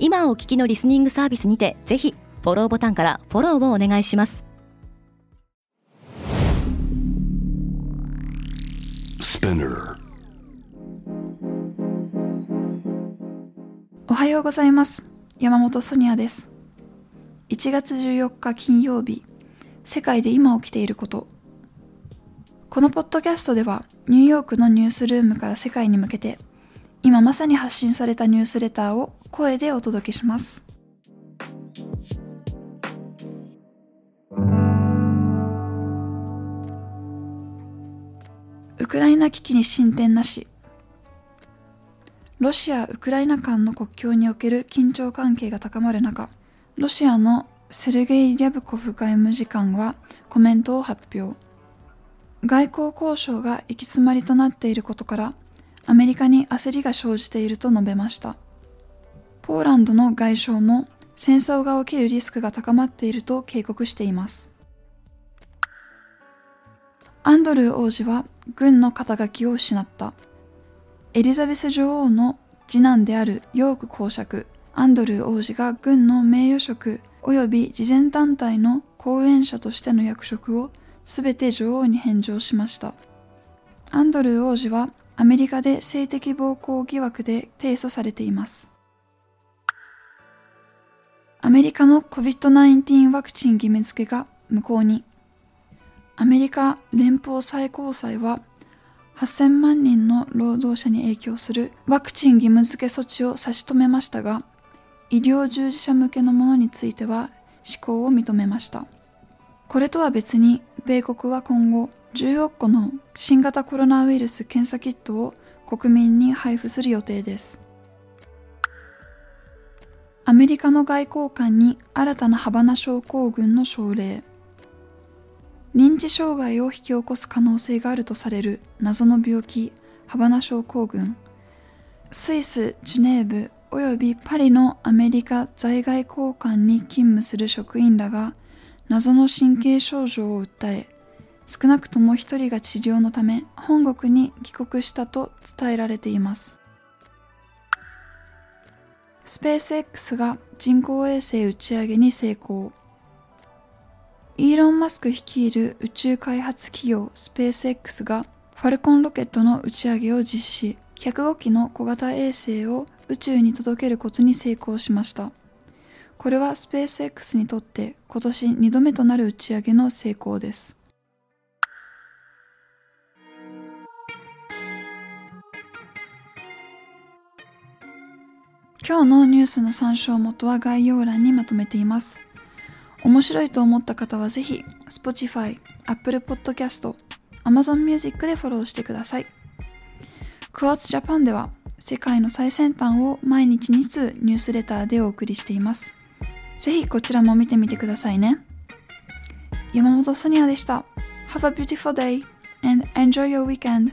今お聞きのリスニングサービスにてぜひフォローボタンからフォローをお願いします。おはようございます。山本ソニアです。1月14日金曜日世界で今起きていること。このポッドキャストではニューヨークのニュースルームから世界に向けて今まさに発信されたニュースレターを声でお届けします。ウクライナ危機に進展なし。ロシア・ウクライナ間の国境における緊張関係が高まる中ロシアのセルゲイ・リャブコフ外務次官はコメントを発表。外交交渉が行き詰まりとなっていることからアメリカに焦りが生じていると述べました。ポーランドの外相も戦争が起きるリスクが高まっていると警告しています。アンドルー王子は軍の肩書きを失った。エリザベス女王の次男であるヨーク公爵アンドルー王子が軍の名誉職及び慈善団体の講演者としての役職をすべて女王に返上しました。アンドルー王子はアメリカで性的暴行疑惑で提訴されていますアメリカの COVID-19 ワクチン義務付けが無効にアメリカ連邦最高裁は8000万人の労働者に影響するワクチン義務付け措置を差し止めましたが、医療従事者向けのものについては施行を認めました。これとは別に、米国は今後、10億個の新型コロナウイルス検査キットを国民に配布する予定です。アメリカの外交官に新たなハバナ症候群の症例。認知障害を引き起こす可能性があるとされる謎の病気ハバナ症候群スイス・ジュネーブおよびパリのアメリカ在外交換に勤務する職員らが謎の神経症状を訴え少なくとも1人が治療のため本国に帰国したと伝えられています。スペース X が人工衛星打ち上げに成功。イーロン・マスク率いる宇宙開発企業スペース X がファルコンロケットの打ち上げを実施。105機の小型衛星を宇宙に届けることに成功しました。これはスペース X にとって今年2度目となる打ち上げの成功です今日のニュースの参照元は概要欄にまとめています面白いと思った方はぜひ Spotify、Apple Podcast、Amazon Music でフォローしてください。Quartz Japan では世界の最先端を毎日2通ニュースレターでお送りしています。ぜひこちらも見てみてくださいね。山本ソニアでした。Have a beautiful day and enjoy your weekend.